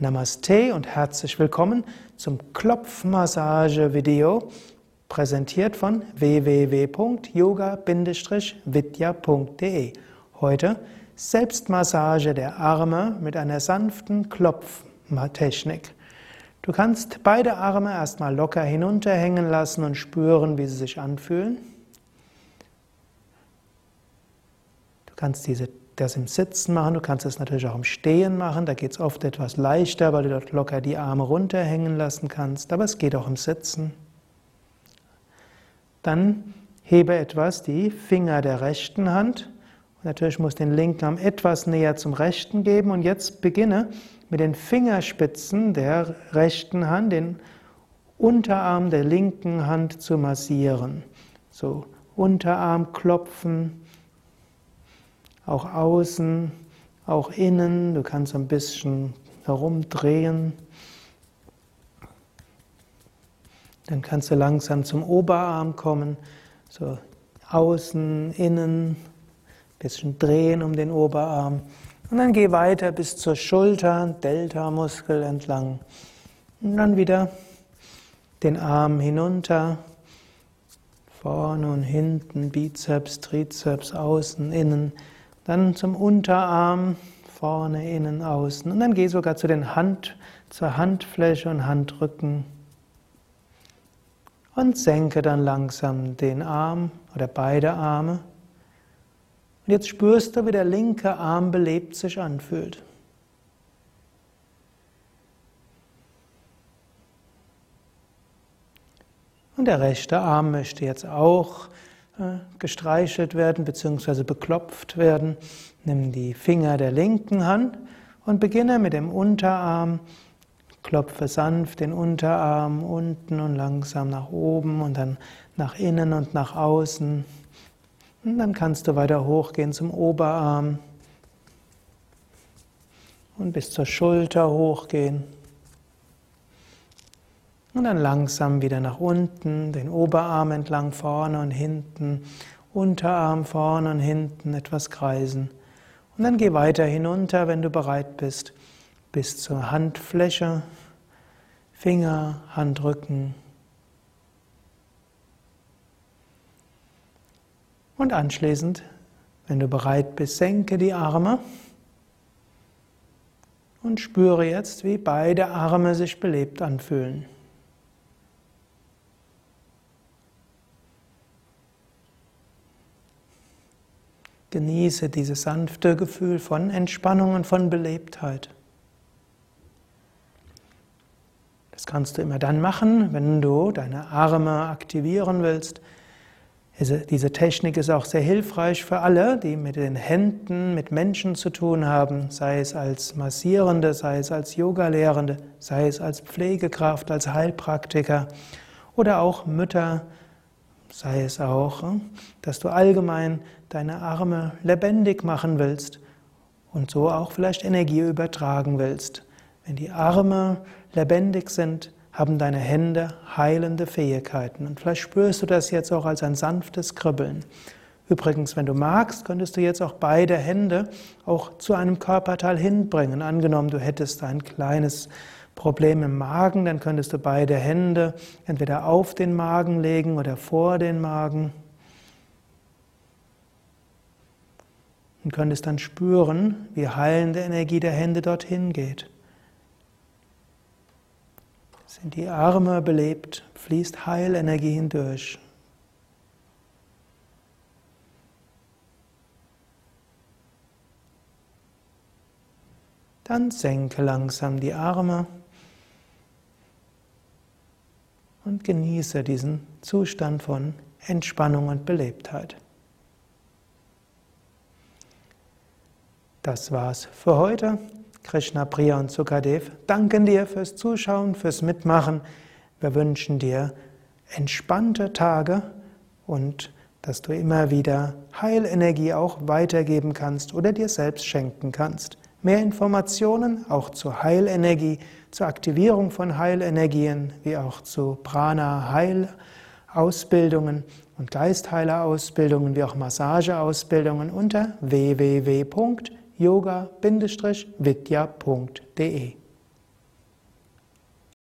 Namaste und herzlich willkommen zum Klopfmassage-Video, präsentiert von www.yoga-vidya.de. Heute Selbstmassage der Arme mit einer sanften Klopftechnik. Du kannst beide Arme erstmal locker hinunterhängen lassen und spüren, wie sie sich anfühlen. Du kannst diese das im Sitzen machen, du kannst es natürlich auch im Stehen machen, da geht es oft etwas leichter, weil du dort locker die Arme runterhängen lassen kannst, aber es geht auch im Sitzen. Dann hebe etwas die Finger der rechten Hand. Natürlich muss den linken Arm etwas näher zum rechten geben und jetzt beginne mit den Fingerspitzen der rechten Hand den Unterarm der linken Hand zu massieren. So Unterarm klopfen, auch außen, auch innen. Du kannst ein bisschen herumdrehen. Dann kannst du langsam zum Oberarm kommen, so außen, innen, bisschen drehen um den Oberarm. Und dann geh weiter bis zur Schulter, Delta-Muskel entlang. Und dann wieder den Arm hinunter, vorne und hinten, Bizeps, Trizeps, außen, innen. Dann zum Unterarm, vorne, innen, außen. Und dann geh sogar zu den Hand, zur Handfläche und Handrücken. Und senke dann langsam den Arm oder beide Arme. Und jetzt spürst du, wie der linke Arm belebt sich anfühlt. Und der rechte Arm möchte jetzt auch gestreichelt werden bzw. beklopft werden. Nimm die Finger der linken Hand und beginne mit dem Unterarm. Klopfe sanft den Unterarm unten und langsam nach oben und dann nach innen und nach außen. Und dann kannst du weiter hochgehen zum Oberarm und bis zur Schulter hochgehen. Und dann langsam wieder nach unten, den Oberarm entlang vorne und hinten, Unterarm vorne und hinten etwas kreisen. Und dann geh weiter hinunter, wenn du bereit bist, bis zur Handfläche, Finger, Handrücken. Und anschließend, wenn du bereit bist, senke die Arme und spüre jetzt, wie beide Arme sich belebt anfühlen. Genieße dieses sanfte Gefühl von Entspannung und von Belebtheit. Das kannst du immer dann machen, wenn du deine Arme aktivieren willst. Diese Technik ist auch sehr hilfreich für alle, die mit den Händen, mit Menschen zu tun haben, sei es als Massierende, sei es als Yogalehrende, sei es als Pflegekraft, als Heilpraktiker oder auch Mütter, sei es auch, dass du allgemein deine Arme lebendig machen willst und so auch vielleicht Energie übertragen willst. Wenn die Arme lebendig sind, haben deine Hände heilende Fähigkeiten. Und vielleicht spürst du das jetzt auch als ein sanftes Kribbeln. Übrigens, wenn du magst, könntest du jetzt auch beide Hände auch zu einem Körperteil hinbringen. Angenommen, du hättest ein kleines Problem im Magen, dann könntest du beide Hände entweder auf den Magen legen oder vor den Magen. Und könntest dann spüren, wie heilende Energie der Hände dorthin geht. Sind die Arme belebt, fließt Heilenergie hindurch. Dann senke langsam die Arme. Und genieße diesen Zustand von Entspannung und Belebtheit. Das war's für heute. Krishna, Priya und Sukadev danken dir fürs Zuschauen, fürs Mitmachen. Wir wünschen dir entspannte Tage und dass du immer wieder Heilenergie auch weitergeben kannst oder dir selbst schenken kannst. Mehr Informationen auch zur Heilenergie, zur Aktivierung von Heilenergien, wie auch zu Prana-Heilausbildungen und Geistheiler-Ausbildungen, wie auch Massageausbildungen unter www.yoga-vidya.de